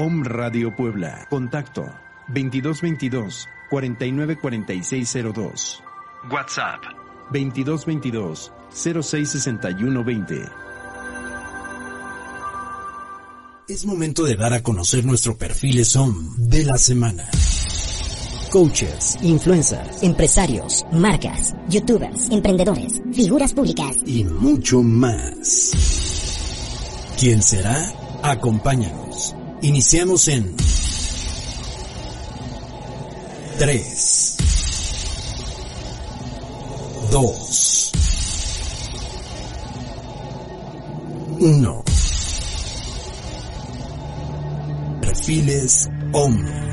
Om Radio Puebla. Contacto 2222 494602. WhatsApp 2222 066120. Es momento de dar a conocer nuestro perfil SOM de la semana. Coaches, influencers, empresarios, marcas, youtubers, emprendedores, figuras públicas y mucho más. ¿Quién será? Acompáñanos. Iniciamos en 3, 2, 1. Perfiles OM.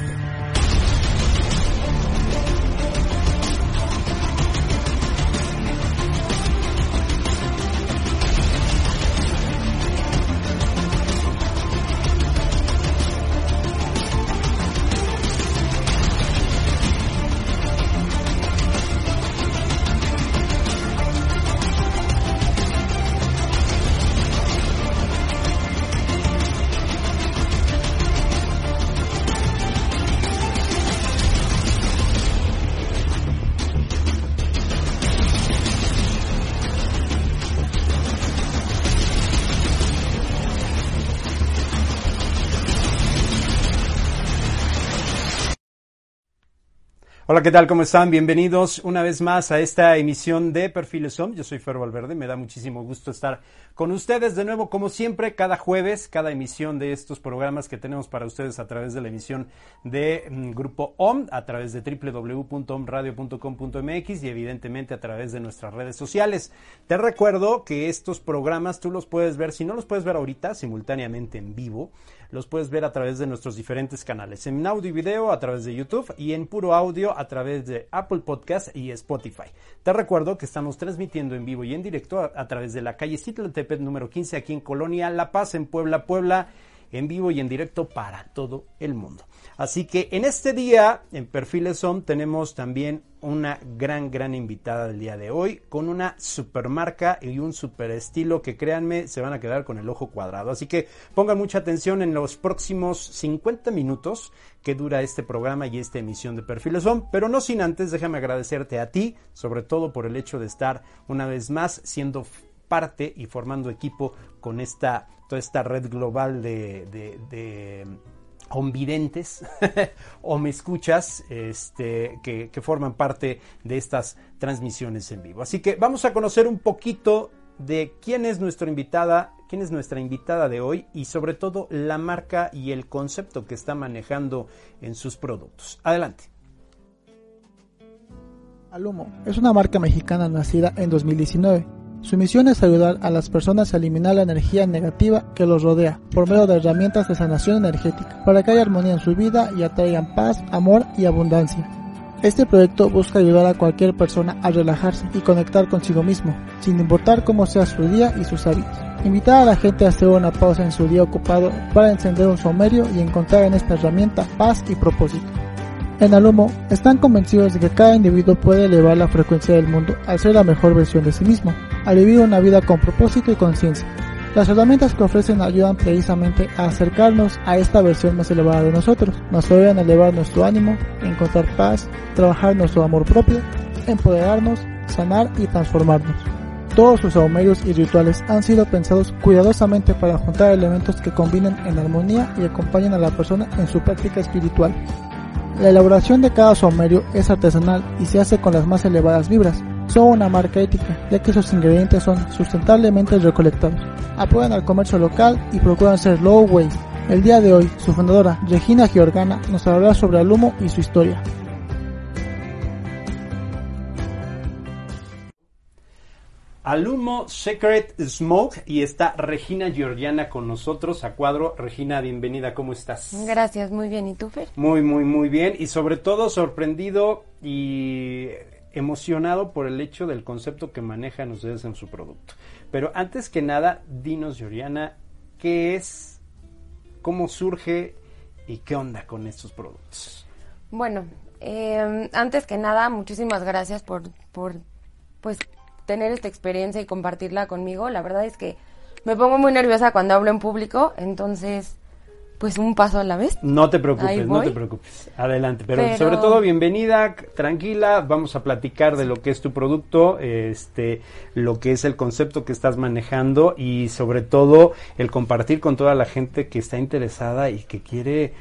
Hola, ¿qué tal? ¿Cómo están? Bienvenidos una vez más a esta emisión de Perfiles. Yo soy Fer Valverde, me da muchísimo gusto estar con ustedes de nuevo, como siempre, cada jueves, cada emisión de estos programas que tenemos para ustedes a través de la emisión de mm, Grupo OM, a través de www.omradio.com.mx y evidentemente a través de nuestras redes sociales. Te recuerdo que estos programas tú los puedes ver, si no los puedes ver ahorita, simultáneamente en vivo, los puedes ver a través de nuestros diferentes canales, en audio y video a través de YouTube y en puro audio a través de Apple Podcast y Spotify. Te recuerdo que estamos transmitiendo en vivo y en directo a, través de la calle Tepet número 15 aquí en Colonia La Paz, en Puebla, Puebla, en vivo y en directo para todo el mundo. Así que en este día, en Perfiles Son, tenemos también una gran, gran invitada del día de hoy, con una super marca y un super estilo que créanme, se van a quedar con el ojo cuadrado. Así que pongan mucha atención en los próximos 50 minutos que dura este programa y esta emisión de Perfiles Son, pero no sin antes, déjame agradecerte a ti, sobre todo por el hecho de estar una vez más siendo parte y formando equipo con esta, toda esta red global de convidentes o me escuchas este, que, que, forman parte de estas transmisiones en vivo. Así que vamos a conocer un poquito de quién es nuestra invitada, quién es nuestra invitada de hoy y sobre todo la marca y el concepto que está manejando en sus productos. Adelante. Alumo es una marca mexicana nacida en 2019 Su misión es ayudar a las personas a eliminar la energía negativa que los rodea por medio de herramientas de sanación energética para que haya armonía en su vida y atraigan paz, amor y abundancia. Este proyecto busca ayudar a cualquier persona a relajarse y conectar consigo mismo, sin importar cómo sea su día y sus hábitos. Invitar a la gente a hacer una pausa en su día ocupado para encender un saumerio y encontrar en esta herramienta paz y propósito. En Alumo están convencidos de que cada individuo puede elevar la frecuencia del mundo al ser la mejor versión de sí mismo, al vivir una vida con propósito y conciencia. Las herramientas que ofrecen ayudan precisamente a acercarnos a esta versión más elevada de nosotros, nos ayudan a elevar nuestro ánimo, encontrar paz, trabajar nuestro amor propio, empoderarnos, sanar y transformarnos. Todos sus aumerios y rituales han sido pensados cuidadosamente para juntar elementos que combinen en armonía y acompañen a la persona en su práctica espiritual. La elaboración de cada saumerio es artesanal y se hace con las más elevadas vibras. Son una marca ética, ya que sus ingredientes son sustentablemente recolectados. Apoyan al comercio local y procuran ser low waste. El día de hoy, su fundadora, Regina Giorgana, nos hablará sobre el humo y su historia. Alumo Secret Smoke y está Regina Georgiana con nosotros a cuadro. Regina, bienvenida, ¿cómo estás? Gracias, muy bien. ¿Y tú, Fer? Muy, muy, muy bien y sobre todo sorprendido y emocionado por el hecho del concepto que manejan ustedes en su producto. Pero antes que nada, dinos, Georgiana, ¿qué es, cómo surge y qué onda con estos productos? Bueno, eh, antes que nada, muchísimas gracias por, por pues tener esta experiencia y compartirla conmigo. La verdad es que me pongo muy nerviosa cuando hablo en público, entonces pues un paso a la vez. No te preocupes, no te preocupes. Adelante, pero, sobre todo bienvenida, tranquila, vamos a platicar de lo que es tu producto, este, lo que es el concepto que estás manejando y sobre todo el compartir con toda la gente que está interesada y que quiere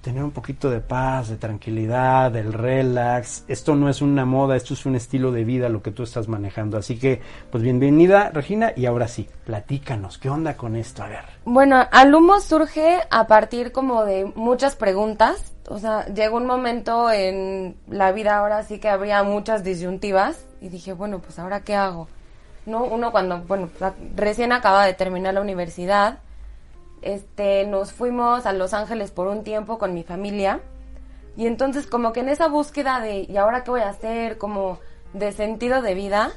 tener un poquito de paz, de tranquilidad, del relax. Esto no es una moda, esto es un estilo de vida lo que tú estás manejando. Así que, pues bienvenida Regina y ahora sí, platícanos, ¿qué onda con esto? A ver. Bueno, al humo surge a partir como de muchas preguntas. O sea, llegó un momento en la vida ahora sí que habría muchas disyuntivas y dije, bueno, pues ahora qué hago. ¿No? Uno cuando, bueno, recién acaba de terminar la universidad, este, nos fuimos a Los Ángeles por un tiempo con mi familia. Y entonces como que en esa búsqueda de, ¿y ahora qué voy a hacer? Como de sentido de vida,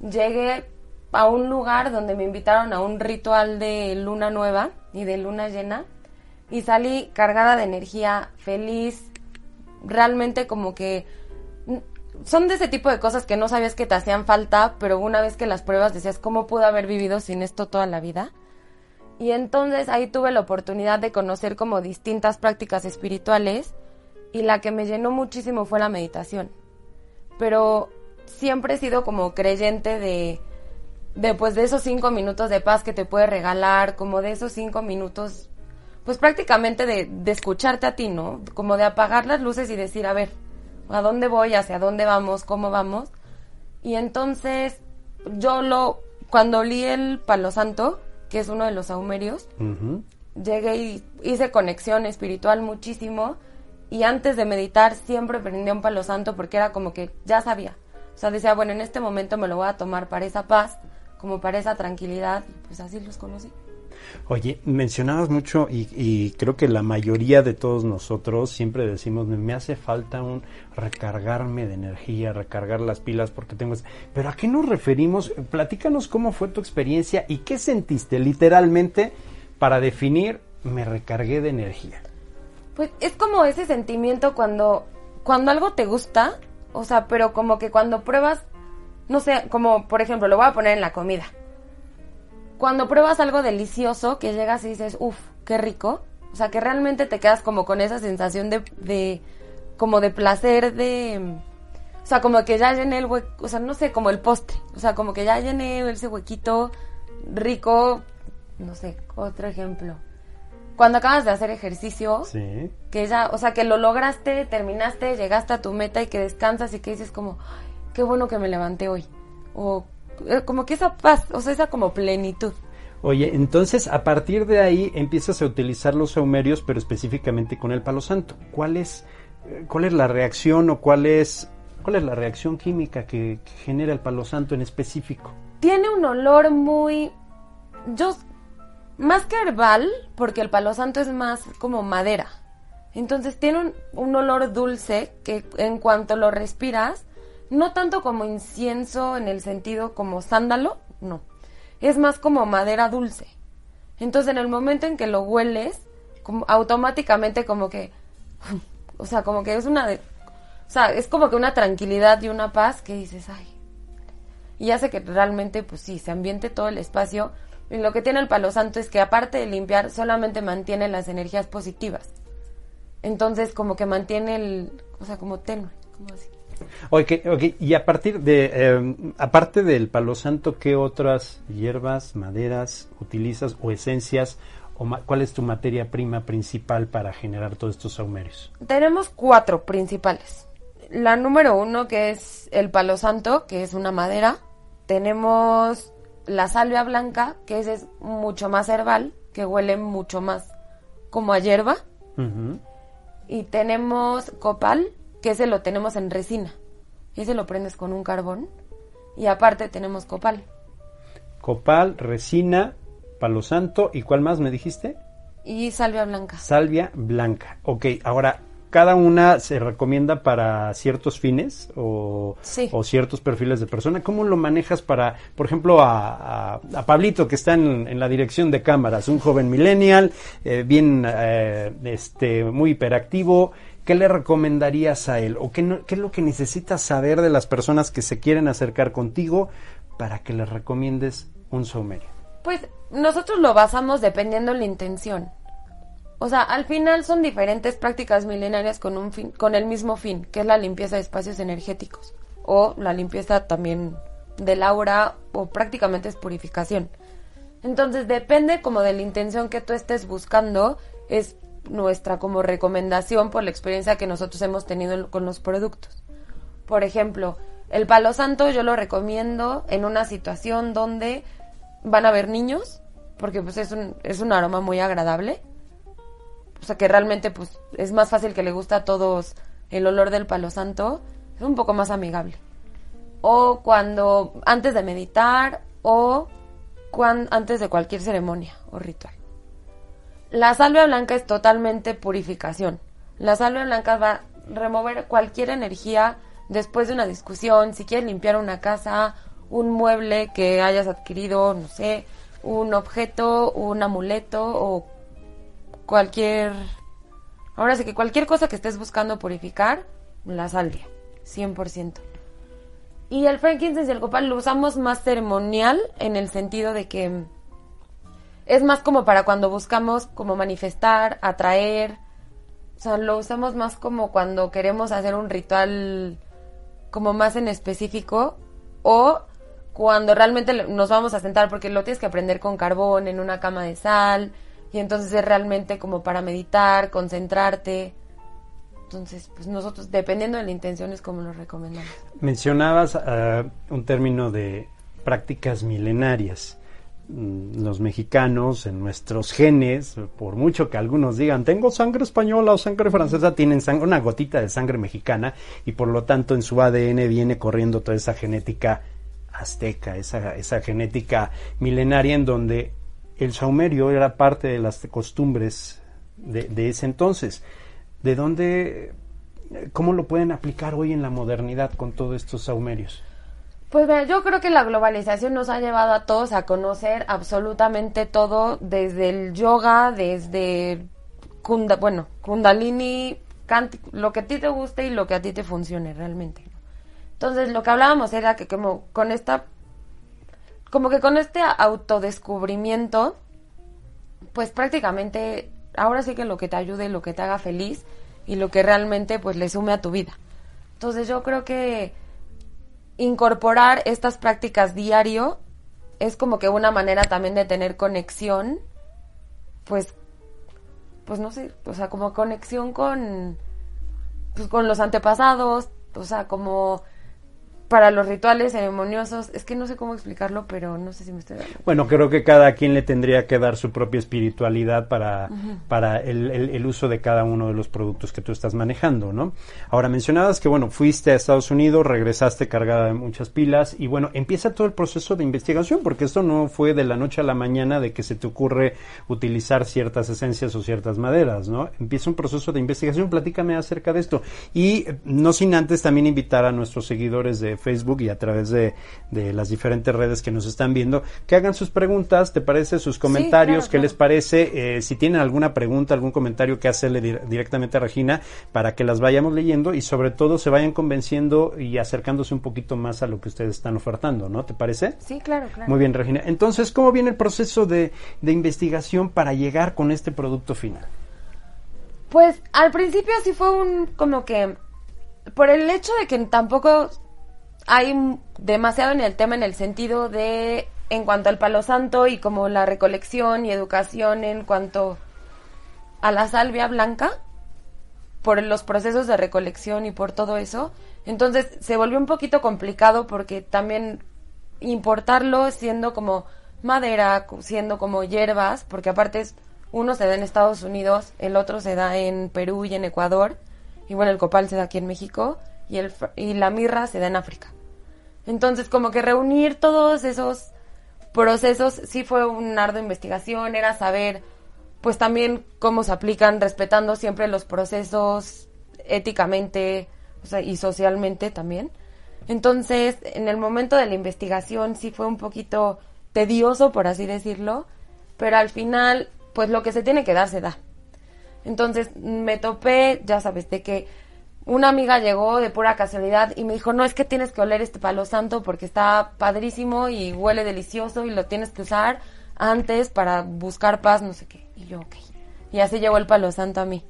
llegué a un lugar donde me invitaron a un ritual de luna nueva y de luna llena. Y salí cargada de energía, feliz, realmente como que son de ese tipo de cosas que no sabías que te hacían falta, pero una vez que las pruebas decías, ¿cómo pude haber vivido sin esto toda la vida? Y entonces ahí tuve la oportunidad de conocer como distintas prácticas espirituales y la que me llenó muchísimo fue la meditación. Pero siempre he sido como creyente de, de pues de esos cinco minutos de paz que te puede regalar, como de esos cinco minutos, pues prácticamente de, de escucharte a ti, ¿no? Como de apagar las luces y decir, a ver, ¿a dónde voy? ¿Hacia dónde vamos? ¿Cómo vamos? Y entonces yo lo, cuando olí el palo santo, que es uno de los saumerios. Llegué y hice conexión espiritual muchísimo y antes de meditar siempre prendía un palo santo porque era como que ya sabía. O sea, decía, bueno, en este momento me lo voy a tomar para esa paz, como para esa tranquilidad, pues así los conocí. Oye, mencionabas mucho y, creo que la mayoría de todos nosotros siempre decimos, me hace falta un recargarme de energía, recargar las pilas porque tengo... Pero ¿a qué nos referimos? Platícanos cómo fue tu experiencia y qué sentiste literalmente para definir me recargué de energía. Pues es como ese sentimiento cuando, cuando algo te gusta, o sea, pero como que cuando pruebas, no sé, como por ejemplo, lo voy a poner en la comida cuando pruebas algo delicioso, que llegas y dices, uff, qué rico. O sea, que realmente te quedas como con esa sensación de, de como de placer, de... O sea, como que ya llené el hueco, o sea, no sé, como el postre. O sea, como que ya llené ese huequito rico, no sé, otro ejemplo. Cuando acabas de hacer ejercicio, sí. que ya, o sea, que lo lograste, terminaste, llegaste a tu meta y que descansas y que dices como, qué bueno que me levanté hoy. O como que esa paz, o sea, esa como plenitud. Oye, entonces a partir de ahí empiezas a utilizar los saumerios, pero específicamente con el palo santo. ¿Cuál es, eh, cuál es la reacción o cuál es, cuál es la reacción química que, genera el palo santo en específico? tiene un olor muy... Yo... Más que herbal, porque el palo santo es más como madera. Entonces tiene un, un olor dulce que en cuanto lo respiras, no tanto como incienso en el sentido como sándalo, no. Es más como madera dulce. Entonces en el momento en que lo hueles, como, automáticamente como que... O sea, como que es una... De, o sea, es como que una tranquilidad y una paz que dices, ay. Y hace que realmente, pues sí, se ambiente todo el espacio. Y lo que tiene el palo santo es que aparte de limpiar, solamente mantiene las energías positivas. Entonces, como que mantiene el, o sea, como tenue, como así. Ok, ok, y a partir de, eh, aparte del palo santo, ¿qué otras hierbas, maderas utilizas o esencias o cuál es tu materia prima principal para generar todos estos saumerios? Tenemos cuatro principales. La número uno, que es el palo santo, que es una madera. Tenemos la salvia blanca, que ese es mucho más herbal, que huele mucho más como a hierba. Y tenemos copal, que ese lo tenemos en resina. Ese lo prendes con un carbón. Y aparte tenemos copal. Copal, resina, palo santo y ¿cuál más me dijiste? Y salvia blanca. Salvia blanca. Ok, ahora, ¿cada una se recomienda para ciertos fines o, Sí. o ciertos perfiles de persona? ¿Cómo lo manejas para, por ejemplo, a, a- a Pablito que está en, en la dirección de cámaras, un joven millennial, eh, bien, eh, este, muy hiperactivo? ¿Qué le recomendarías a él? ¿O qué, no- qué es lo que necesitas saber de las personas que se quieren acercar contigo para que les recomiendes un saumerio? Pues nosotros lo basamos dependiendo la intención. O sea, al final son diferentes prácticas milenarias con un fin, con el mismo fin, que es la limpieza de espacios energéticos o la limpieza también del aura o prácticamente es purificación. Entonces depende como de la intención que tú estés buscando, es nuestra como recomendación por la experiencia que nosotros hemos tenido en- con los productos. Por ejemplo, el palo santo yo lo recomiendo en una situación donde van a haber niños, porque pues es un, es un aroma muy agradable. O sea que realmente pues es más fácil que le gusta a todos el olor del palo santo, es un poco más amigable. O cuando antes de meditar o cuan- antes de cualquier ceremonia o ritual. La salvia blanca es totalmente purificación. La salvia blanca va a remover cualquier energía después de una discusión, si quieres limpiar una casa, un mueble que hayas adquirido, no sé, un objeto, un amuleto o cualquier... Ahora sí que cualquier cosa que estés buscando purificar, la salvia, 100%. Y el frankincense y el copal lo usamos más ceremonial en el sentido de que es más como para cuando buscamos como manifestar, atraer. O sea, lo usamos más como cuando queremos hacer un ritual como más en específico o cuando realmente nos vamos a sentar porque lo tienes que aprender con carbón en una cama de sal y entonces es realmente como para meditar, concentrarte. Entonces, pues nosotros, dependiendo de la intención, es como lo recomendamos. Mencionabas ah, un término de prácticas milenarias. Mm, Los mexicanos, en nuestros genes, por mucho que algunos digan, tengo sangre española o sangre francesa, tienen sang- una gotita de sangre mexicana y por lo tanto en su ADN viene corriendo toda esa genética azteca, esa, esa genética milenaria en donde el saumerio era parte de las costumbres de, de ese entonces. ¿De dónde, cómo lo pueden aplicar hoy en la modernidad con todos estos saumerios? Pues mira, yo creo que la globalización nos ha llevado a todos a conocer absolutamente todo, desde el yoga, desde bueno, kundalini, lo que a ti te guste y lo que a ti te funcione realmente. Entonces, lo que hablábamos era que como con esta, como que con este autodescubrimiento, pues prácticamente ahora sí que lo que te ayude, lo que te haga feliz y lo que realmente pues le sume a tu vida. Entonces yo creo que incorporar estas prácticas diario es como que una manera también de tener conexión, pues, pues no sé, o sea, como conexión con, pues con los antepasados, o sea, como para los rituales ceremoniosos. Es que no sé cómo explicarlo, pero no sé si me estoy dando. Bueno, creo que cada quien le tendría que dar su propia espiritualidad para, para el, el- el uso de cada uno de los productos que tú estás manejando, ¿no? Ahora, mencionabas que, bueno, fuiste a Estados Unidos, regresaste cargada de muchas pilas y, bueno, empieza todo el proceso de investigación, porque esto no fue de la noche a la mañana de que se te ocurre utilizar ciertas esencias o ciertas maderas, ¿no? Empieza un proceso de investigación, platícame acerca de esto. Y eh, no sin antes también invitar a nuestros seguidores de Facebook y a través de, de las diferentes redes que nos están viendo, que hagan sus preguntas, ¿te parece? Sus comentarios, claro, ¿qué claro. les parece? Eh, si tienen alguna pregunta, algún comentario que hacerle dir- directamente a Regina para que las vayamos leyendo y sobre todo se vayan convenciendo y acercándose un poquito más a lo que ustedes están ofertando, ¿no? ¿Te parece? Sí, claro, claro. Muy bien, Regina. Entonces, ¿cómo viene el proceso de, de investigación para llegar con este producto final? Pues al principio sí fue un como que por el hecho de que tampoco hay demasiado en el tema en el sentido de en cuanto al palo santo y como la recolección y educación en cuanto a la salvia blanca por los procesos de recolección y por todo eso. Entonces se volvió un poquito complicado porque también importarlo siendo como madera, siendo como hierbas, porque aparte uno se da en Estados Unidos, el otro se da en Perú y en Ecuador, y bueno, el copal se da aquí en México, y, el, y la mirra se da en África. Entonces, como que reunir todos esos procesos sí fue un ardua investigación, era saber, pues también cómo se aplican, respetando siempre los procesos éticamente y socialmente también. Entonces, en el momento de la investigación sí fue un poquito tedioso, por así decirlo, pero al final, pues lo que se tiene que dar se da. Entonces me topé, ya sabes, de que una amiga llegó de pura casualidad y me dijo, no, es que tienes que oler este palo santo porque está padrísimo y huele delicioso y lo tienes que usar antes para buscar paz, no sé qué. Y yo, ok. Y así llegó el palo santo a mí.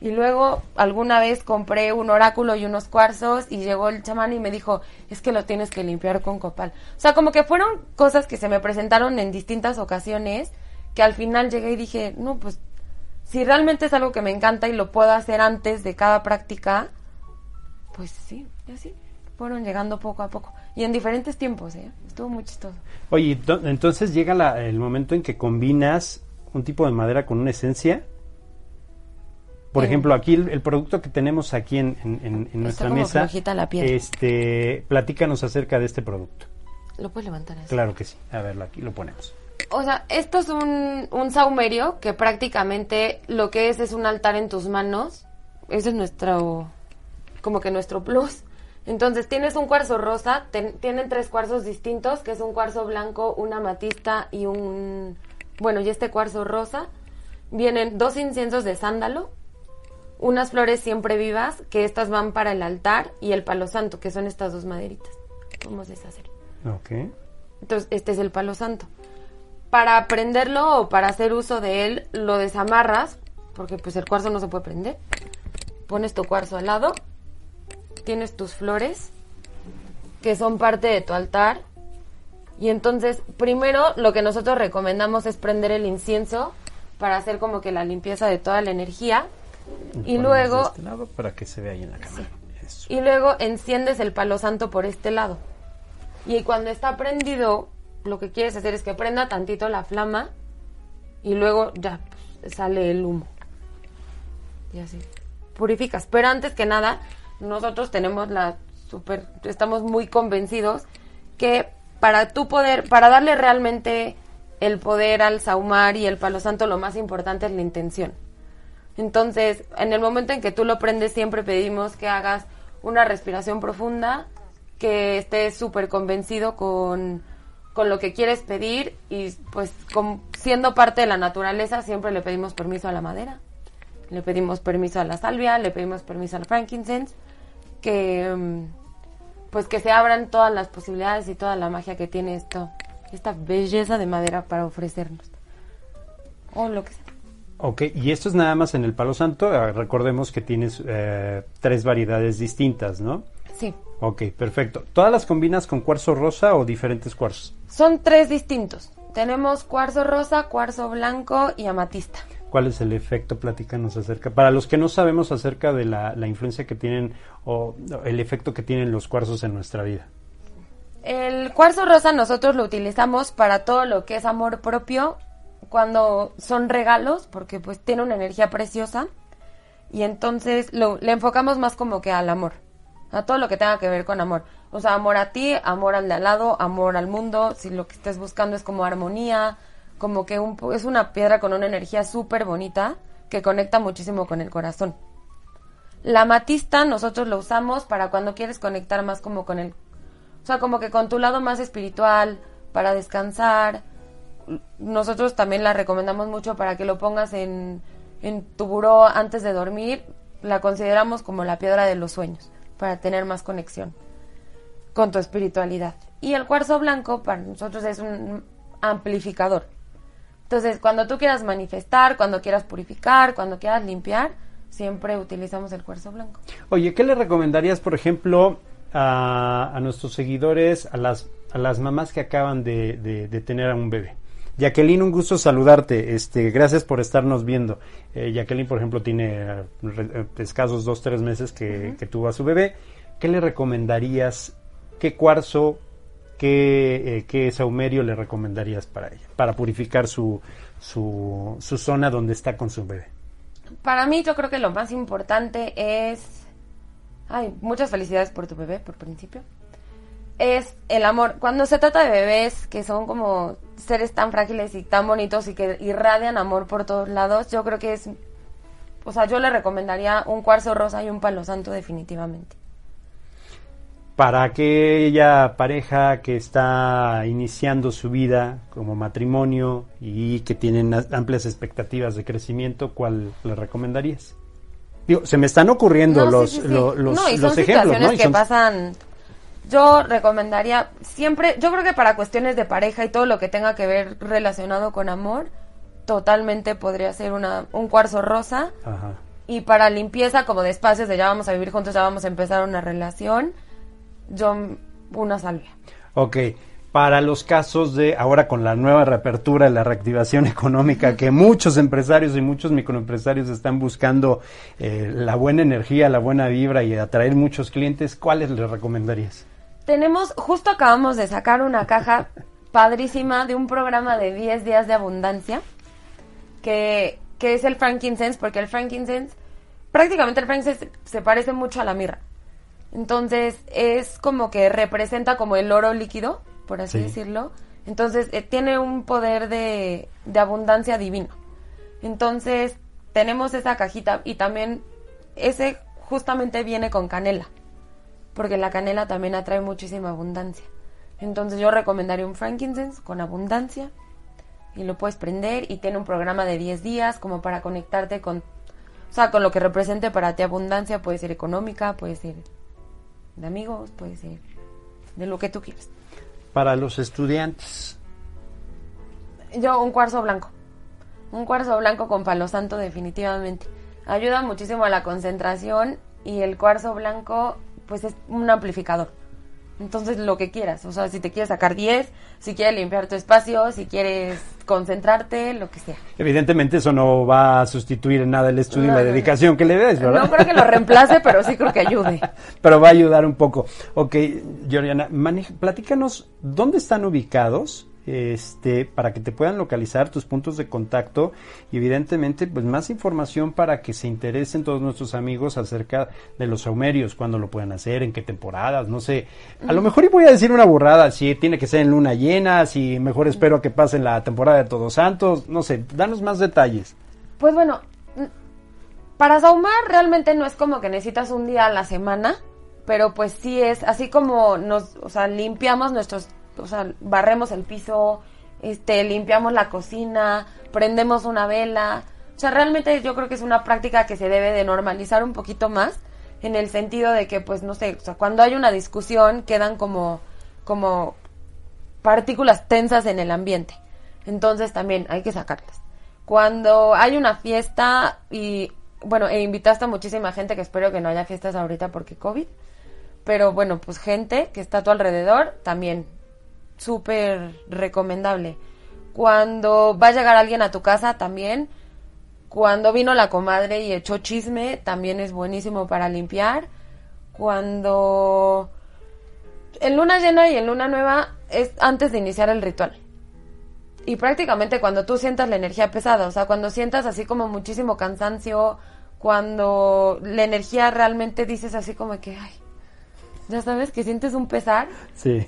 Y luego alguna vez compré un oráculo y unos cuarzos y llegó el chamán y me dijo, es que lo tienes que limpiar con copal. O sea, como que fueron cosas que se me presentaron en distintas ocasiones que al final llegué y dije, no, pues si realmente es algo que me encanta y lo puedo hacer antes de cada práctica, pues sí, y así fueron llegando poco a poco. Y en diferentes tiempos, ¿eh? Estuvo muy chistoso. Oye, to- entonces llega la- el momento en que combinas un tipo de madera con una esencia. Por Eh. ejemplo, aquí el, el producto que tenemos aquí en, en- en- en nuestra como mesa, la piel. este, platícanos acerca de este producto. Lo puedes levantar así. Claro que sí. A ver, aquí lo ponemos. O sea, esto es un, un saumerio que prácticamente lo que es es un altar en tus manos. Ese es nuestro, como que nuestro plus. Entonces tienes un cuarzo rosa, ten- tienen tres cuarzos distintos, que es un cuarzo blanco, una amatista y un, bueno, y este cuarzo rosa. Vienen dos inciensos de sándalo, unas flores siempre vivas, que estas van para el altar, y el palo santo, que son estas dos maderitas. Vamos a deshacer. Ok. Entonces, este es el palo santo. Para prenderlo o para hacer uso de él, lo desamarras, porque pues el cuarzo no se puede prender. Pones tu cuarzo al lado, tienes tus flores, que son parte de tu altar. Y entonces, primero lo que nosotros recomendamos es prender el incienso para hacer como que la limpieza de toda la energía. Y luego este lado para que se vea ahí en la cámara. Y luego enciendes el palo santo por este lado. Y cuando está prendido, lo que quieres hacer es que prenda tantito la flama y luego ya pues, sale el humo. Y así. Purificas. Pero antes que nada, nosotros tenemos la super, estamos muy convencidos que para tú poder, para darle realmente el poder al saumar y el palo santo, lo más importante es la intención. Entonces, en el momento en que tú lo prendes, siempre pedimos que hagas una respiración profunda, que estés súper convencido con, con lo que quieres pedir y pues como siendo parte de la naturaleza, siempre le pedimos permiso a la madera, le pedimos permiso a la salvia, le pedimos permiso al frankincense, que mm, pues que se abran todas las posibilidades y toda la magia que tiene esto, esta belleza de madera para ofrecernos. O lo que sea. Ok, y esto es nada más en el palo santo. Ah, recordemos que tienes eh, tres variedades distintas, ¿no? Sí. Ok, perfecto. ¿Todas las combinas con cuarzo rosa o diferentes cuarzos? Son tres distintos. Tenemos cuarzo rosa, cuarzo blanco y amatista. ¿Cuál es el efecto? Platícanos acerca. Para los que no sabemos acerca de la, la influencia que tienen o el efecto que tienen los cuarzos en nuestra vida. El cuarzo rosa nosotros lo utilizamos para todo lo que es amor propio, cuando son regalos, porque pues tiene una energía preciosa, y entonces lo, le enfocamos más como que al amor, a todo lo que tenga que ver con amor. O sea, amor a ti, amor al de al lado, amor al mundo, si lo que estés buscando es como armonía, como que un, es una piedra con una energía súper bonita que conecta muchísimo con el corazón. La matista nosotros lo usamos para cuando quieres conectar más como con el o sea, como que con tu lado más espiritual, para descansar. Nosotros también la recomendamos mucho para que lo pongas en, en tu buró antes de dormir. La consideramos como la piedra de los sueños, para tener más conexión con tu espiritualidad. Y el cuarzo blanco para nosotros es un amplificador. Entonces, cuando tú quieras manifestar, cuando quieras purificar, cuando quieras limpiar, siempre utilizamos el cuarzo blanco. Oye, ¿qué le recomendarías, por ejemplo, a, nuestros seguidores, a las, a las mamás que acaban de, de, tener a un bebé. Jacqueline, un gusto saludarte. Este, gracias por estarnos viendo. Eh, Jacqueline, por ejemplo, tiene eh, escasos dos, tres meses que, tuvo a su bebé. ¿Qué le recomendarías? ¿Qué cuarzo, qué, eh, qué saumerio le recomendarías para ella? Para purificar su, su, su zona donde está con su bebé. Para mí, yo creo que lo más importante es Ay, muchas felicidades por tu bebé, por principio. Es el amor. Cuando se trata de bebés que son como seres tan frágiles y tan bonitos y que irradian amor por todos lados, yo creo que es. O sea, yo le recomendaría un cuarzo rosa y un palo santo, definitivamente. Para aquella pareja que está iniciando su vida como matrimonio y que tienen amplias expectativas de crecimiento, ¿cuál le recomendarías? se me están ocurriendo los, los, no, y son situaciones que pasan. Yo recomendaría siempre, yo creo que para cuestiones de pareja y todo lo que tenga que ver relacionado con amor, totalmente podría ser una, un cuarzo rosa. Y para limpieza, como de espacios de ya vamos a vivir juntos, ya vamos a empezar una relación, yo una salvia. Ok para los casos de ahora con la nueva reapertura, la reactivación económica, que muchos empresarios y muchos microempresarios están buscando eh, la buena energía, la buena vibra y atraer muchos clientes, ¿cuáles les recomendarías? Tenemos, justo acabamos de sacar una caja padrísima de un programa de 10 días de abundancia, que, que es el frankincense, porque el frankincense, prácticamente el frankincense se parece mucho a la mirra. Entonces es como que representa como el oro líquido, por así decirlo. Entonces, eh, tiene un poder de, de abundancia divino. Entonces, tenemos esa cajita y también ese justamente viene con canela, porque la canela también atrae muchísima abundancia. Entonces yo recomendaría un frankincense con abundancia y lo puedes prender y tiene un programa de 10 días como para conectarte con, o sea, con lo que represente para ti abundancia, puede ser económica, puede ser de amigos, puede ser de lo que tú quieras para los estudiantes? Yo, un cuarzo blanco. Un cuarzo blanco con palo santo definitivamente. Ayuda muchísimo a la concentración y el cuarzo blanco pues es un amplificador. Entonces lo que quieras, o sea, si te quieres sacar 10, si quieres limpiar tu espacio, si quieres concentrarte, lo que sea. Evidentemente eso no va a sustituir en nada el estudio y la dedicación que le des, ¿verdad? No creo que lo reemplace, pero sí creo que ayude. pero va a ayudar un poco. Ok, Georgiana, platícanos dónde están ubicados este, para que te puedan localizar tus puntos de contacto y evidentemente pues más información para que se interesen todos nuestros amigos acerca de los saumerios, cuándo lo pueden hacer, en qué temporadas, no sé. A lo mejor y voy a decir una burrada, si tiene que ser en luna llena, si mejor espero que pase la temporada de Todos Santos, no sé, danos más detalles. Pues bueno, para saumar realmente no es como que necesitas un día a la semana, pero pues sí es así como nos, o sea, limpiamos nuestros o sea, barremos el piso, este, limpiamos la cocina, prendemos una vela. O sea, realmente yo creo que es una práctica que se debe de normalizar un poquito más en el sentido de que, pues, no sé, o sea, cuando hay una discusión quedan como, como partículas tensas en el ambiente. Entonces también hay que sacarlas. Cuando hay una fiesta y, bueno, e invitaste a muchísima gente, que espero que no haya fiestas ahorita porque COVID, pero bueno, pues gente que está a tu alrededor, también súper recomendable. Cuando va a llegar alguien a tu casa también, Cuando vino la comadre y echó chisme, también es buenísimo para limpiar. Cuando en luna llena y en luna nueva es antes de iniciar el ritual. Y prácticamente cuando tú sientas la energía pesada, o sea, cuando sientas así como muchísimo cansancio, cuando la energía realmente dices así como que, ay, ya sabes que sientes un pesar. Sí.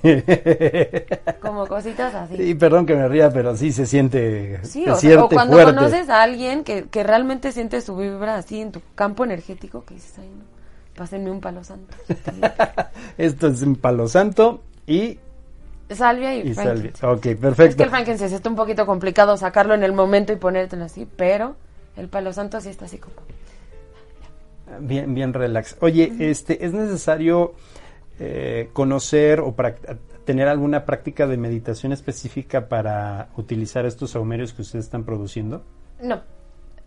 Como cositas así. Sí, perdón que me ría, pero sí se siente, Sí, o, sea, o cuando fuerte. conoces a alguien que, que realmente siente su vibra así en tu campo energético, que dices, ay, no, pásenme un palo santo. Esto es un palo santo y, Salvia y, y salvia. Ok, Es perfecto. que el frankincense está un poquito complicado sacarlo en el momento y ponértelo así, pero el palo santo sí está así como... Bien, bien relax. Oye, este, ¿es necesario eh, conocer o tener alguna práctica de meditación específica para utilizar estos saumerios que ustedes están produciendo? No,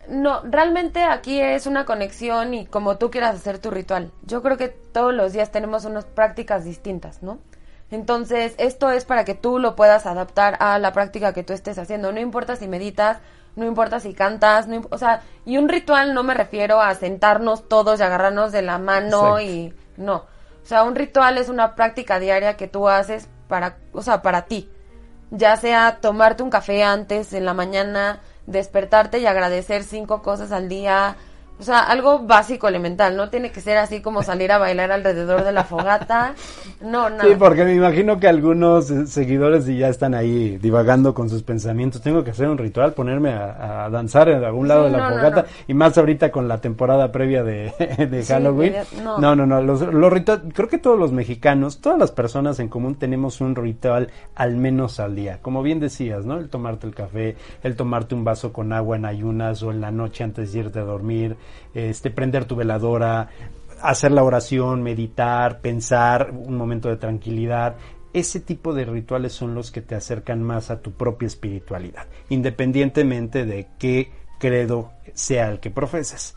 no, realmente aquí es una conexión y como tú quieras hacer tu ritual. Yo creo que todos los días tenemos unas prácticas distintas, ¿no? Entonces, esto es para que tú lo puedas adaptar a la práctica que tú estés haciendo. No importa si meditas, no importa si cantas, no o sea, y un ritual no me refiero a sentarnos todos y agarrarnos de la mano y no. O sea, un ritual es una práctica diaria que tú haces para, o sea, para ti. Ya sea tomarte un café antes en la mañana, despertarte y agradecer cinco cosas al día, o sea, algo básico, elemental, no tiene que ser así como salir a bailar alrededor de la fogata, no, nada. Sí, porque me imagino que algunos seguidores ya están ahí divagando con sus pensamientos. Tengo que hacer un ritual, ponerme a, a danzar en algún lado Sí, de la no, fogata no. y más ahorita con la temporada previa de, de Halloween. no. no, no, no. Los, los rituales, creo que todos los mexicanos, todas las personas en común tenemos un ritual al menos al día. Como bien decías, ¿no? El tomarte el café, el tomarte un vaso con agua en ayunas o en la noche antes de irte a dormir, este, prender tu veladora, hacer la oración, meditar, pensar, un momento de tranquilidad. Ese tipo de rituales son los que te acercan más a tu propia espiritualidad, independientemente de qué credo sea el que profeses.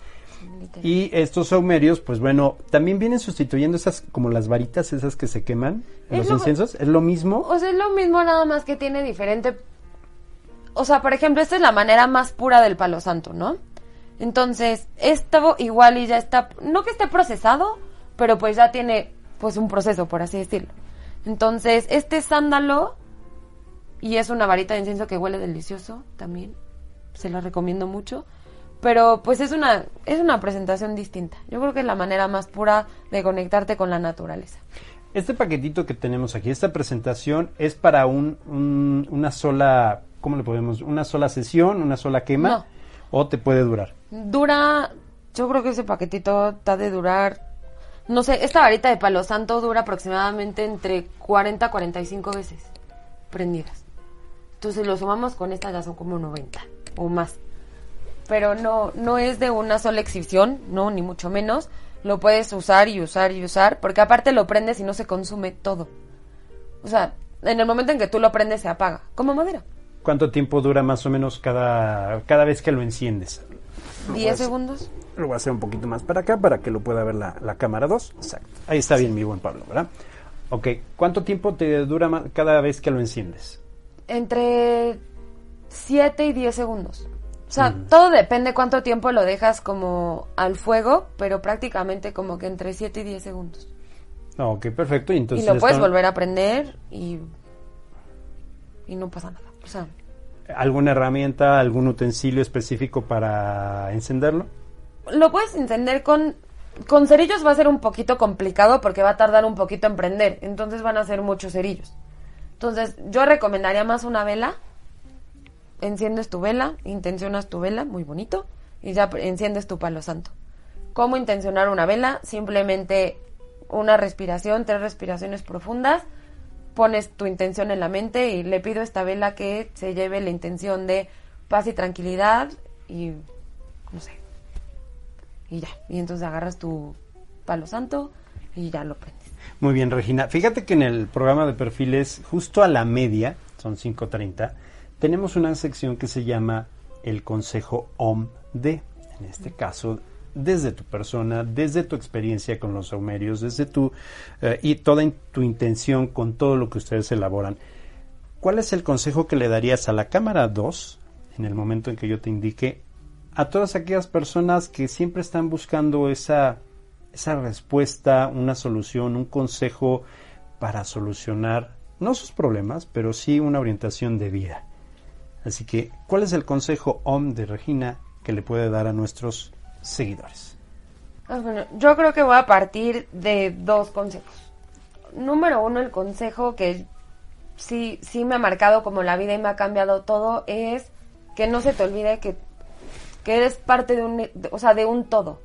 Y estos saumerios, pues bueno, también vienen sustituyendo esas, como las varitas, esas que se queman, en los lo- inciensos. ¿Es lo mismo? O sea, es lo mismo nada más que tiene diferente... O sea, por ejemplo, esta es la manera más pura del palo santo, ¿no? Entonces, esto igual y ya está, no que esté procesado, pero pues ya tiene pues un proceso, por así decirlo. Entonces, este sándalo, y es una varita de incienso que huele delicioso también, se lo recomiendo mucho, pero pues es una, es una presentación distinta. Yo creo que es la manera más pura de conectarte con la naturaleza. Este paquetito que tenemos aquí, esta presentación, es para un, un- una sola, ¿cómo le podemos? Una sola sesión, una sola quema, No. O te puede durar. Dura, yo creo que ese paquetito está de durar, no sé, esta varita de palo santo dura aproximadamente entre 40 a 45 veces prendidas. Entonces lo sumamos con esta ya son como 90 o más. Pero no, no es de una sola exhibición, no, ni mucho menos. Lo puedes usar y usar y usar, porque aparte lo prendes y no se consume todo. O sea, en el momento en que tú lo prendes se apaga, como madera. ¿Cuánto tiempo dura más o menos cada, cada vez que lo enciendes? 10 segundos. Lo voy a hacer un poquito más para acá para que lo pueda ver la, la cámara 2. Exacto. Ahí está bien, mi buen Pablo, ¿verdad? Ok. ¿Cuánto tiempo te dura cada vez que lo enciendes? entre 7 y 10 segundos. O sea, todo depende cuánto tiempo lo dejas como al fuego, pero prácticamente como que entre 7 y 10 segundos. Ok, perfecto. Y, entonces y lo puedes volver a prender y, y no pasa nada. O sea, ¿Alguna herramienta, algún utensilio específico para encenderlo? lo puedes encender con... Con cerillos va a ser un poquito complicado porque va a tardar un poquito en prender. Entonces van a ser muchos cerillos. Entonces yo recomendaría más una vela. Enciendes tu vela, intencionas tu vela, muy bonito, y ya enciendes tu palo santo. ¿Cómo intencionar una vela? Simplemente una respiración, tres respiraciones profundas, pones tu intención en la mente y le pido a esta vela que se lleve la intención de paz y tranquilidad y no sé. Y ya, y entonces agarras tu palo santo y ya lo prendes. Muy bien, Regina. Fíjate que en el programa de perfiles, justo a la media, son 5.30, tenemos una sección que se llama el Consejo OMD. En este caso, desde tu persona, desde tu experiencia con los saumerios, desde tu eh, y toda tu intención con todo lo que ustedes elaboran. ¿Cuál es el consejo que le darías a la cámara 2 en el momento en que yo te indique a todas aquellas personas que siempre están buscando esa, esa respuesta, una solución, un consejo para solucionar no sus problemas, pero sí una orientación de vida. Así que, ¿cuál es el consejo OM de Regina que le puede dar a nuestros seguidores? Ah, bueno, yo creo que voy a partir de dos consejos. Número uno, el consejo que sí, sí me ha marcado como la vida y me ha cambiado todo es que no se te olvide que, que eres parte de un, o sea, de un todo.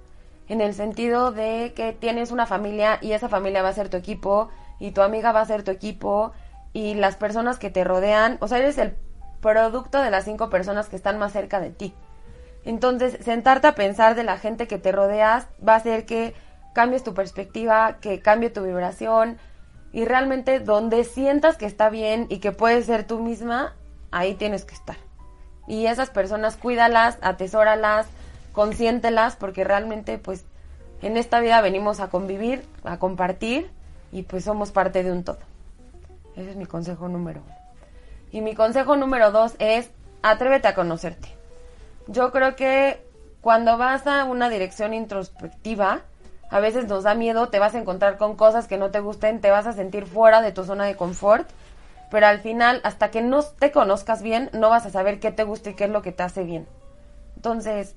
En el sentido de que tienes una familia y esa familia va a ser tu equipo y tu amiga va a ser tu equipo y las personas que te rodean, o sea, eres el producto de las cinco personas que están más cerca de ti. Entonces, sentarte a pensar de la gente que te rodeas va a hacer que cambies tu perspectiva, que cambie tu vibración y realmente donde sientas que está bien y que puedes ser tú misma, ahí tienes que estar. Y esas personas cuídalas, atesóralas, consiéntelas porque realmente pues en esta vida venimos a convivir, a compartir y pues somos parte de un todo. Ese es mi consejo número uno. Y mi consejo número dos es atrévete a conocerte. Yo creo que cuando vas a una dirección introspectiva, a veces nos da miedo, te vas a encontrar con cosas que no te gusten, te vas a sentir fuera de tu zona de confort, pero al final, hasta que no te conozcas bien, no vas a saber qué te gusta y qué es lo que te hace bien. Entonces,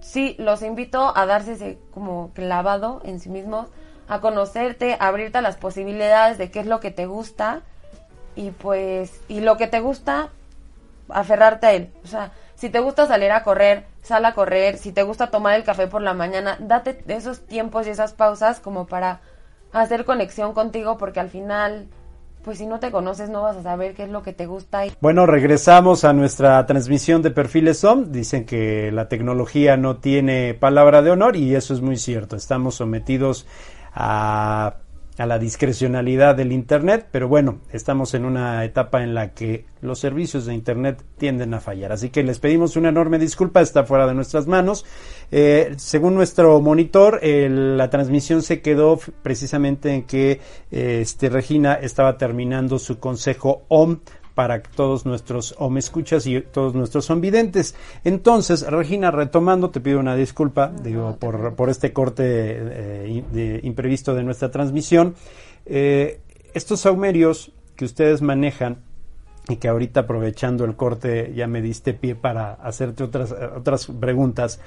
sí, los invito a darse ese como clavado en sí mismos, a conocerte, a abrirte a las posibilidades de qué es lo que te gusta y pues, y lo que te gusta, aferrarte a él. O sea, si te gusta salir a correr, sal a correr. Si te gusta tomar el café por la mañana, date esos tiempos y esas pausas como para hacer conexión contigo porque al final pues si no te conoces no vas a saber qué es lo que te gusta. Bueno, regresamos a nuestra transmisión de perfiles SOM. Dicen que la tecnología no tiene palabra de honor y eso es muy cierto. Estamos sometidos a a la discrecionalidad del Internet, pero bueno, estamos en una etapa en la que los servicios de Internet tienden a fallar. Así que les pedimos una enorme disculpa, está fuera de nuestras manos. Eh, según nuestro monitor, la transmisión se quedó precisamente en que eh, este, Regina estaba terminando su consejo OM para todos nuestros o me escuchas y todos nuestros videntes. Entonces, Regina, retomando, te pido una disculpa, digo, por, por este corte eh, de, imprevisto de nuestra transmisión. Eh, estos saumerios que ustedes manejan y que ahorita aprovechando el corte ya me diste pie para hacerte otras, otras preguntas,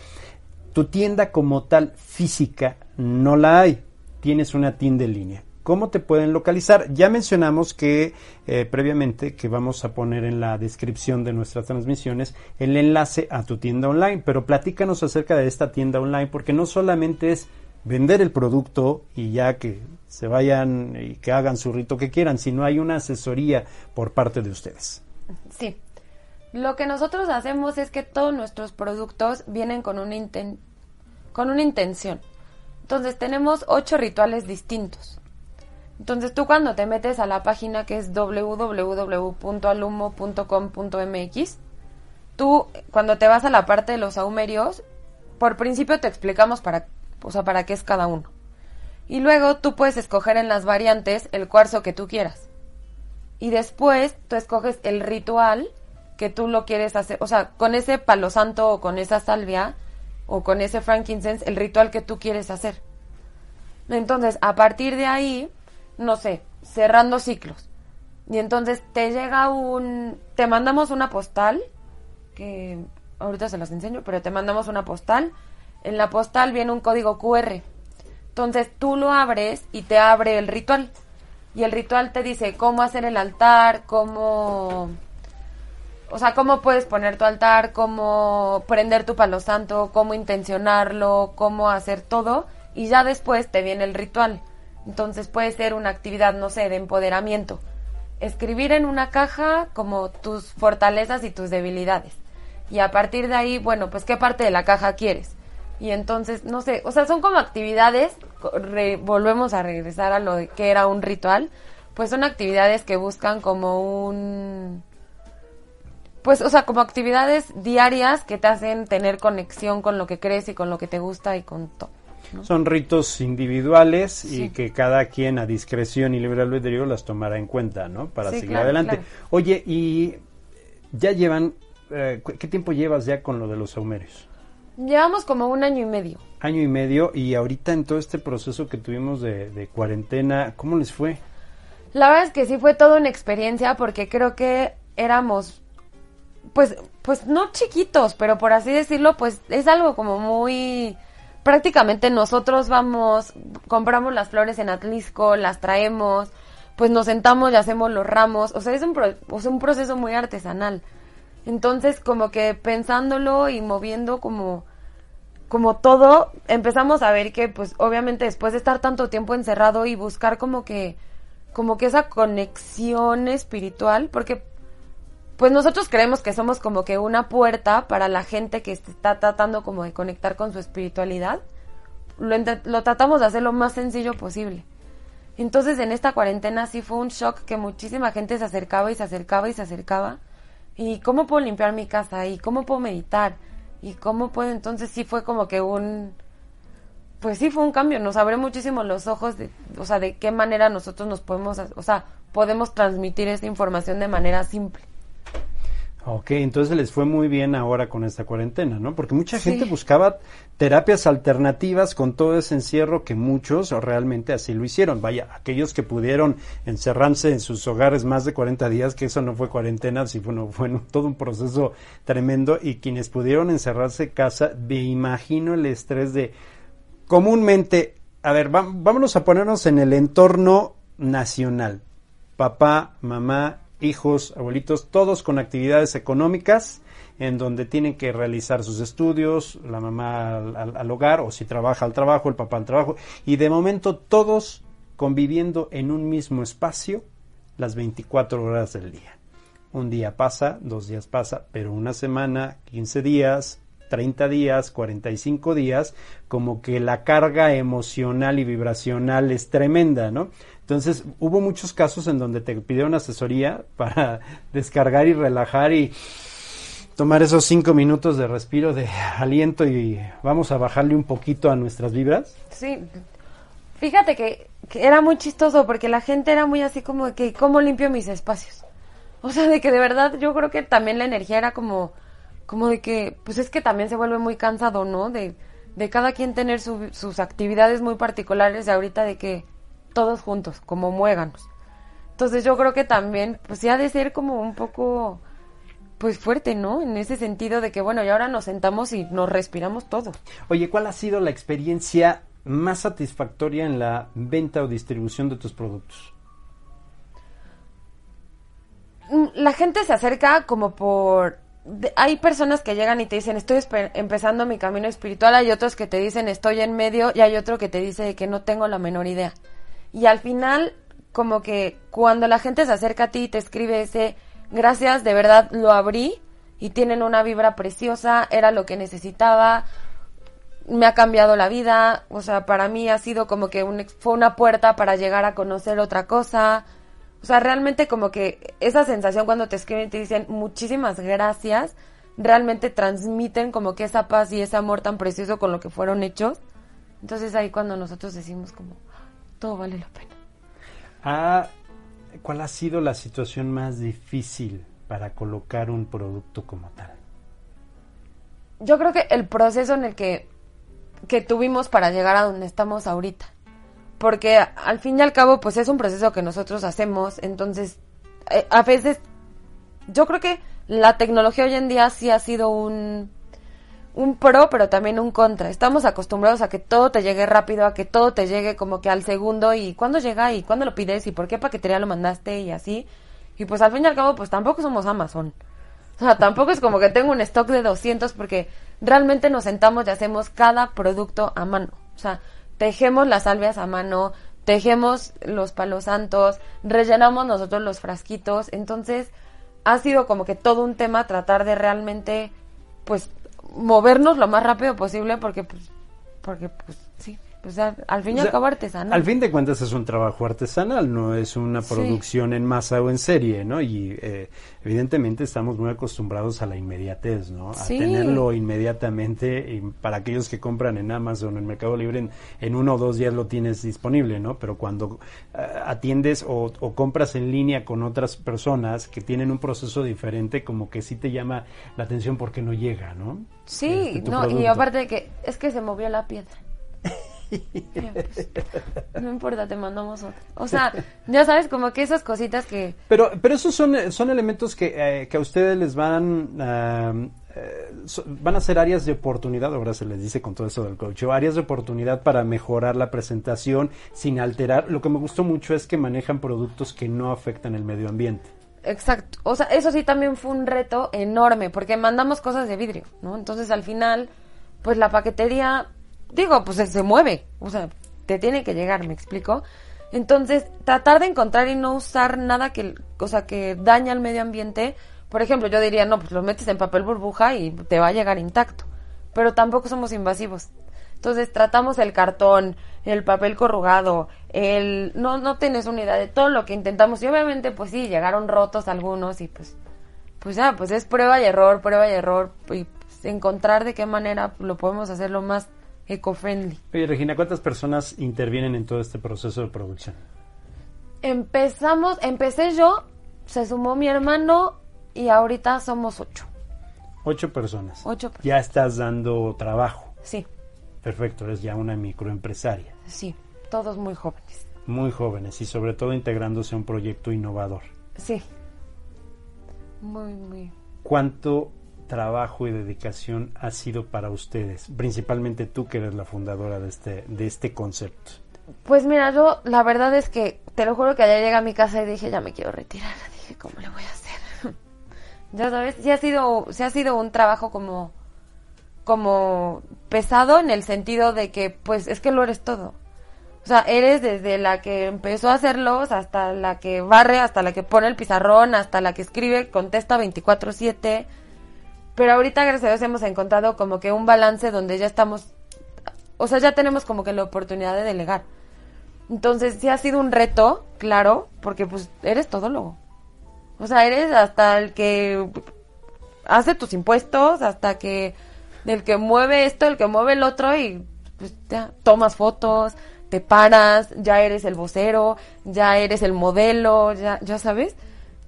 tu tienda como tal física no la hay, tienes una tienda en línea. ¿Cómo te pueden localizar? Ya mencionamos que eh, previamente que vamos a poner en la descripción de nuestras transmisiones el enlace a tu tienda online, pero platícanos acerca de esta tienda online porque no solamente es vender el producto y ya que se vayan y que hagan su rito que quieran, sino hay una asesoría por parte de ustedes. Sí. Lo que nosotros hacemos es que todos nuestros productos vienen con una, con una intención. Entonces tenemos ocho rituales distintos. Entonces tú cuando te metes a la página que es www.alumo.com.mx, tú cuando te vas a la parte de los aumerios, por principio te explicamos para, o sea, para qué es cada uno. Y luego tú puedes escoger en las variantes el cuarzo que tú quieras. Y después tú escoges el ritual que tú lo quieres hacer, o sea, con ese palo santo o con esa salvia o con ese frankincense, el ritual que tú quieres hacer. Entonces, a partir de ahí, no sé, cerrando ciclos. Y entonces te llega un, te mandamos una postal, que ahorita se las enseño, pero te mandamos una postal. En la postal viene un código QR. Entonces tú lo abres y te abre el ritual. Y el ritual te dice cómo hacer el altar, cómo... O sea, cómo puedes poner tu altar, cómo prender tu palo santo, cómo intencionarlo, cómo hacer todo. Y ya después te viene el ritual. Entonces puede ser una actividad, no sé, de empoderamiento. Escribir en una caja como tus fortalezas y tus debilidades. Y a partir de ahí, bueno, pues qué parte de la caja quieres. Y entonces, no sé, o sea, son como actividades, volvemos a regresar a lo de que era un ritual, pues son actividades que buscan como un... Pues, o sea, como actividades diarias que te hacen tener conexión con lo que crees y con lo que te gusta y con todo. Son ritos individuales y que cada quien a discreción y libre albedrío las tomará en cuenta, ¿no? Para seguir adelante. Oye, y ya llevan, eh, ¿qué tiempo llevas ya con lo de los saumerios? Llevamos como un año y medio. Año y medio y ahorita en todo este proceso que tuvimos de, de cuarentena, ¿cómo les fue? La verdad es que sí fue toda una experiencia porque creo que éramos, pues, pues no chiquitos, pero por así decirlo, pues es algo como muy, prácticamente nosotros vamos, compramos las flores en Atlisco, las traemos, pues nos sentamos y hacemos los ramos, o sea, es un, pro- un proceso muy artesanal. Entonces, como que pensándolo y moviendo como, como todo, empezamos a ver que, pues, obviamente después de estar tanto tiempo encerrado y buscar como que, como que esa conexión espiritual, porque, pues nosotros creemos que somos como que una puerta para la gente que está tratando como de conectar con su espiritualidad. Lo, lo tratamos de hacer lo más sencillo posible. Entonces en esta cuarentena sí fue un shock que muchísima gente se acercaba y se acercaba y se acercaba. ¿Y cómo puedo limpiar mi casa? ¿Y cómo puedo meditar? ¿Y cómo puedo? Entonces sí fue como que un... Pues sí fue un cambio, nos abrió muchísimo los ojos de, o sea, de qué manera nosotros nos podemos, o sea, podemos transmitir esta información de manera simple. Ok, entonces les fue muy bien ahora con esta cuarentena, ¿no? Porque mucha Sí. gente buscaba terapias alternativas con todo ese encierro que muchos realmente así lo hicieron. Vaya, aquellos que pudieron encerrarse en sus hogares más de 40 días, que eso no fue cuarentena, sí fue, no, fue todo un proceso tremendo, y quienes pudieron encerrarse en casa, me imagino el estrés de comúnmente, a ver, va- vámonos a ponernos en el entorno nacional. Papá, mamá, hijos, abuelitos, todos con actividades económicas en donde tienen que realizar sus estudios, la mamá al, hogar o si trabaja al trabajo, el papá al trabajo y de momento todos conviviendo en un mismo espacio las 24 horas del día. Un día pasa, dos días pasa, pero una semana, 15 días, 30 días, 45 días, como que la carga emocional y vibracional es tremenda, ¿no? Entonces, hubo muchos casos en donde te pidieron asesoría para descargar y relajar y tomar esos cinco minutos de respiro, de aliento y vamos a bajarle un poquito a nuestras vibras. Sí, fíjate que, era muy chistoso porque la gente era muy así como de que, ¿cómo limpio mis espacios? O sea, de que de verdad yo creo que también la energía era como, como de que, pues es que también se vuelve muy cansado, ¿no? De, de cada quien tener su- sus actividades muy particulares y ahorita de que todos juntos, como muéganos. Entonces yo creo que también, pues sí ha de ser como un poco, pues fuerte, ¿no? En ese sentido de que, bueno, y ahora nos sentamos y nos respiramos todos. Oye, ¿cuál ha sido la experiencia más satisfactoria en la venta o distribución de tus productos? Mm, la gente se acerca como por... de- hay personas que llegan y te dicen, estoy empezando mi camino espiritual, hay otros que te dicen, estoy en medio, y hay otro que te dice que no tengo la menor idea. Y al final, como que cuando la gente se acerca a ti y te escribe ese, gracias, de verdad lo abrí, y tienen una vibra preciosa, era lo que necesitaba, me ha cambiado la vida, o sea, para mí ha sido como que un, fue una puerta para llegar a conocer otra cosa. O sea, realmente como que esa sensación cuando te escriben y te dicen muchísimas gracias, realmente transmiten como que esa paz y ese amor tan precioso con lo que fueron hechos. Entonces ahí cuando nosotros decimos como, todo vale la pena. Ah, ¿Cuál ha sido la situación más difícil para colocar un producto como tal? Yo creo que el proceso en el que, que tuvimos para llegar a donde estamos ahorita. Porque al fin y al cabo, pues es un proceso que nosotros hacemos. Entonces, eh, a veces, yo creo que la tecnología hoy en día sí ha sido un, un pro, pero también un contra. Estamos acostumbrados a que todo te llegue rápido, a que todo te llegue como que al segundo y cuándo llega y cuándo lo pides y por qué paquetería lo mandaste y así. Y pues al fin y al cabo, pues tampoco somos Amazon. O sea, tampoco es como que tengo un stock de 200 porque realmente nos sentamos y hacemos cada producto a mano. O sea, tejemos las salvias a mano, tejemos los palos santos, rellenamos nosotros los frasquitos. Entonces, ha sido como que todo un tema tratar de realmente, pues, movernos lo más rápido posible porque, pues, porque, pues. Pues a- al fin y O al cabo artesanal. Al fin de cuentas es un trabajo artesanal, no es una Sí. producción en masa o en serie, ¿no? Y eh, evidentemente estamos muy acostumbrados a la inmediatez, ¿no? A Sí. tenerlo inmediatamente. Y para aquellos que compran en Amazon, en Mercado Libre, en, en uno o dos días lo tienes disponible, ¿no? Pero cuando eh, atiendes o, o compras en línea con otras personas que tienen un proceso diferente, como que sí te llama la atención porque no llega, ¿no? Sí, Este, no, y aparte de que es que se movió la piedra. Pues, no importa, te mandamos otra. O sea, ya sabes, como que esas cositas que... Pero, pero esos son, son elementos que, eh, que a ustedes les van, eh, so- van a ser áreas de oportunidad, ahora se les dice con todo eso del coach, áreas de oportunidad para mejorar la presentación sin alterar. Lo que me gustó mucho es que manejan productos que no afectan el medio ambiente. Exacto. O sea, eso sí también fue un reto enorme, porque mandamos cosas de vidrio, ¿no? Entonces al final, pues la paquetería, digo, pues se, mueve. O sea, te tiene que llegar, ¿me explico? Entonces, tratar de encontrar y no usar nada que, o que daña al medio ambiente. Por ejemplo, yo diría, no, pues lo metes en papel burbuja y te va a llegar intacto. Pero tampoco somos invasivos. Entonces tratamos el cartón, el papel corrugado, el no no tienes una idea de todo lo que intentamos y obviamente pues sí llegaron rotos algunos y pues pues ya pues es prueba y error, prueba y error y pues, encontrar de qué manera lo podemos hacer lo más eco-friendly. Oye, Regina, ¿cuántas personas intervienen en todo este proceso de producción? Empezamos, empecé yo, se sumó mi hermano y ahorita somos ocho. Ocho personas. Ocho personas. Ya estás dando trabajo. Sí, Perfecto, eres ya una microempresaria. sí, todos muy jóvenes. Muy jóvenes y sobre todo integrándose a un proyecto innovador. Sí. Muy, muy. ¿Cuánto trabajo y dedicación ha sido para ustedes? Principalmente tú que eres la fundadora de este, de este concepto. Pues mira, yo la verdad es que te lo juro que ayer llegué a mi casa y dije, ya me quiero retirar. Dije, ¿cómo le voy a hacer? ya sabes, sí ha sido, sí ha sido un trabajo como, como pesado en el sentido de que, pues, es que lo eres todo. O sea, eres desde la que empezó a hacerlos hasta la que barre, hasta la que pone el pizarrón, hasta la que escribe, contesta 24/7. Pero ahorita, gracias a Dios, hemos encontrado como que un balance donde ya estamos, o sea, ya tenemos como que la oportunidad de delegar. Entonces, sí ha sido un reto, claro, porque pues eres todólogo. O sea, eres hasta el que hace tus impuestos, hasta que el que mueve esto, el que mueve el otro y pues ya tomas fotos, te paras, ya eres el vocero, ya eres el modelo, ya, ya sabes.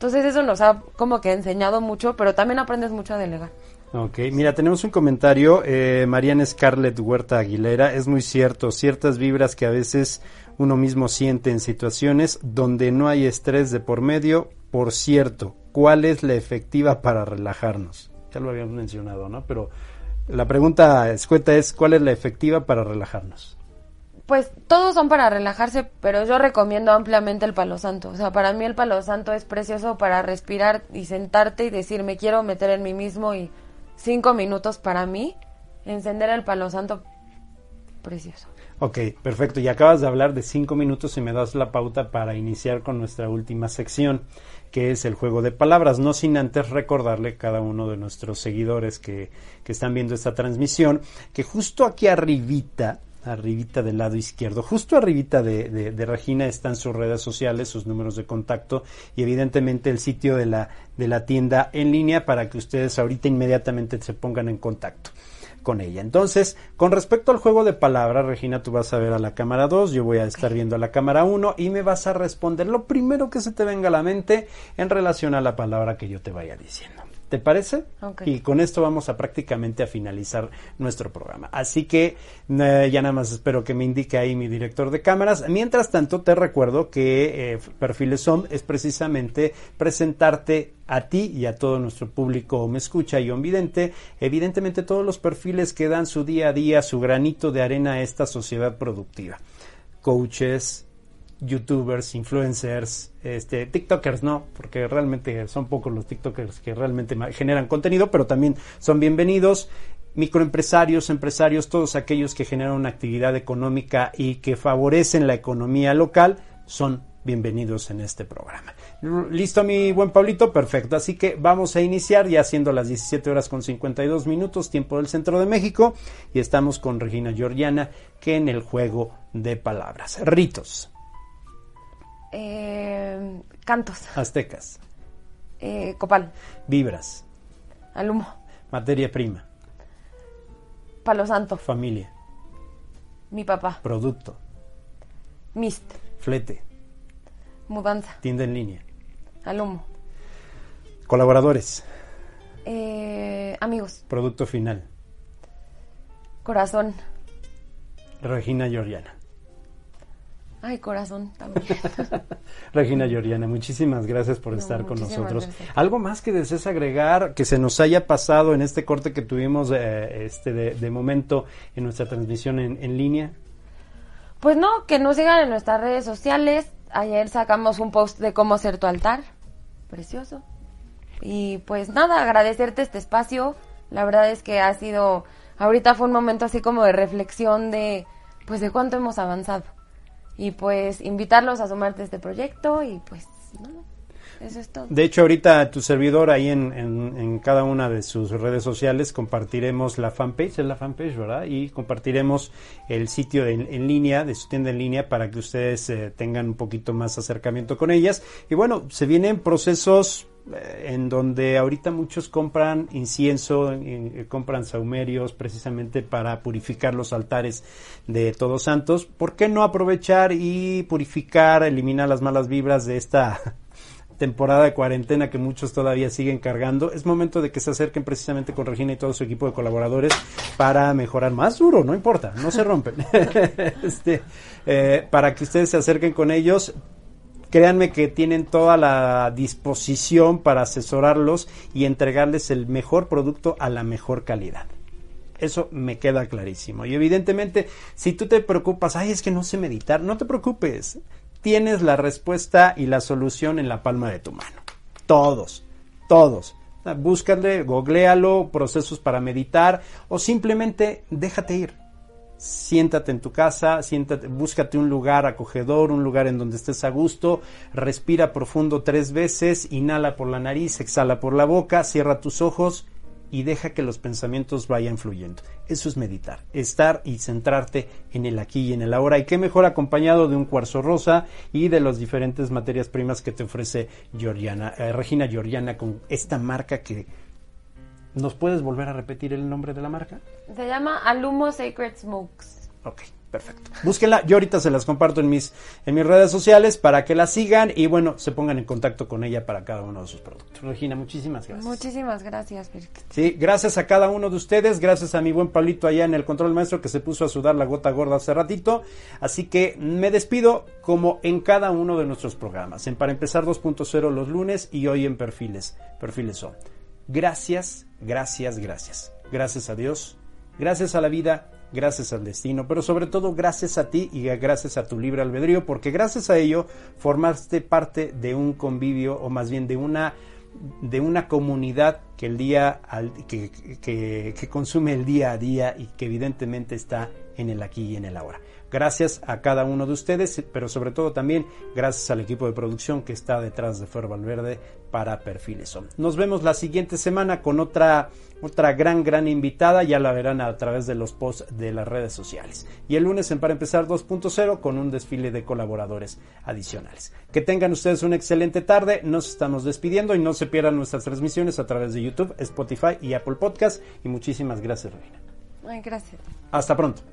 Entonces eso nos ha como que enseñado mucho, pero también aprendes mucho a delegar. Ok, mira, tenemos un comentario, eh, Mariana Scarlett Huerta Aguilera, es muy cierto, ciertas vibras que a veces uno mismo siente en situaciones donde no hay estrés de por medio, por cierto, ¿cuál es la efectiva para relajarnos? Ya lo habíamos mencionado, ¿no? Pero la pregunta escueta es, ¿cuál es la efectiva para relajarnos? Pues todos son para relajarse, pero yo recomiendo ampliamente el palo santo. O sea, para mí el palo santo es precioso para respirar y sentarte y decir, me quiero meter en mí mismo y cinco minutos para mí, encender el palo santo, precioso. Ok, perfecto. Y acabas de hablar de cinco minutos y me das la pauta para iniciar con nuestra última sección, que es el juego de palabras. No sin antes recordarle a cada uno de nuestros seguidores que, que están viendo esta transmisión, que justo aquí arribita, arribita del lado izquierdo, justo arribita de, de, de Regina están sus redes sociales, sus números de contacto y evidentemente el sitio de la, de la tienda en línea para que ustedes ahorita inmediatamente se pongan en contacto con ella. Entonces, con respecto al juego de palabras, Regina, tú vas a ver a la cámara 2, yo voy a estar viendo a la cámara 1 y me vas a responder lo primero que se te venga a la mente en relación a la palabra que yo te vaya diciendo. ¿Te parece? Y con esto vamos a prácticamente a finalizar nuestro programa. Así que eh, ya nada más espero que me indique ahí mi director de cámaras. Mientras tanto, te recuerdo que eh, Perfiles SOM es precisamente presentarte a ti y a todo nuestro público me escucha y vidente, evidentemente todos los perfiles que dan su día a día, su granito de arena a esta sociedad productiva. Coaches, youtubers, influencers, este, tiktokers no, porque realmente son pocos los tiktokers que realmente generan contenido, pero también son bienvenidos. Microempresarios, empresarios, todos aquellos que generan una actividad económica y que favorecen la economía local son bienvenidos en este programa. Listo, mi buen Pablito, perfecto. Así que vamos a iniciar ya siendo las 17 horas con 52 minutos, tiempo del centro de México, y estamos con Regina Georgiana, que en el juego de palabras. Ritos. Eh, cantos. Aztecas. Eh, copal. Vibras. Alumo. Materia prima. Palo santo. Familia. Mi papá. Producto. Mist. Flete. Mudanza. Tienda en línea. Alumo. Colaboradores. Eh, amigos. Producto final. Corazón. Regina Georgiana. Ay, corazón también. Regina Georgiana, muchísimas gracias por No, estar con nosotros. gracias. ¿Algo más que desees agregar que se nos haya pasado en este corte que tuvimos eh, este de, de momento en nuestra transmisión en, en línea? Pues no, que nos sigan en nuestras redes sociales. Ayer sacamos un post de cómo ser tu altar. Precioso. Y pues nada, agradecerte este espacio. La verdad es que ha sido, ahorita fue un momento así como de reflexión de, pues de cuánto hemos avanzado. Y pues invitarlos a sumarte a este proyecto y pues nada, eso es todo. De hecho, ahorita tu servidor ahí en, en- en cada una de sus redes sociales compartiremos la fanpage, es la fanpage, ¿verdad? Y compartiremos el sitio en, en línea, de su tienda en línea, para que ustedes eh, tengan un poquito más acercamiento con ellas. Y bueno, se vienen procesos en donde ahorita muchos compran incienso, eh, compran saumerios precisamente para purificar los altares de Todos Santos. ¿Por qué no aprovechar y purificar, eliminar las malas vibras de esta temporada de cuarentena que muchos todavía siguen cargando, es momento de que se acerquen precisamente con Regina y todo su equipo de colaboradores para mejorar más duro, no importa, no se rompen. este, eh, para que ustedes se acerquen con ellos, créanme que tienen toda la disposición para asesorarlos y entregarles el mejor producto a la mejor calidad. Eso me queda clarísimo. Y evidentemente, si tú te preocupas, ay, es que no sé meditar, no te preocupes. Tienes la respuesta y la solución en la palma de tu mano. Todos, todos. Búscale, googlealo, procesos para meditar o simplemente déjate ir. Siéntate en tu casa, búscate un lugar acogedor, un lugar en donde estés a gusto, respira profundo tres veces, inhala por la nariz, exhala por la boca, cierra tus ojos y deja que los pensamientos vayan fluyendo. Eso es meditar, estar y centrarte en el aquí y en el ahora. Y qué mejor acompañado de un cuarzo rosa y de las diferentes materias primas que te ofrece Georgiana, eh, Regina Georgiana con esta marca que... ¿Nos puedes volver a repetir el nombre de la marca? Se llama Alumo Sacred Smokes. Ok, perfecto. Búsquenla, yo ahorita se las comparto en mis, en mis redes sociales para que la sigan y bueno, se pongan en contacto con ella para cada uno de sus productos. Regina, muchísimas gracias. Muchísimas gracias, Virk. Sí, gracias a cada uno de ustedes, gracias a mi buen Pablito allá en el control maestro que se puso a sudar la gota gorda hace ratito. Así que me despido como en cada uno de nuestros programas. En Para empezar 2.0 los lunes y hoy en Perfiles. Perfiles son. Gracias, gracias, gracias. Gracias a Dios, gracias a la vida, gracias al destino, pero sobre todo gracias a ti y gracias a tu libre albedrío, porque gracias a ello formaste parte de un convivio o más bien de una de una comunidad que el día que- que consume el día a día y que evidentemente está en el aquí y en el ahora. Gracias a cada uno de ustedes, pero sobre todo también gracias al equipo de producción que está detrás de Fer Valverde para Perfiles. Nos vemos la siguiente semana con otra otra gran gran invitada, ya la verán a través de los posts de las redes sociales. Y el lunes en Para empezar 2.0 con un desfile de colaboradores adicionales. Que tengan ustedes una excelente tarde, nos estamos despidiendo y no se pierdan nuestras transmisiones a través de YouTube, Spotify y Apple Podcast y muchísimas gracias, Reina. Gracias. Hasta pronto.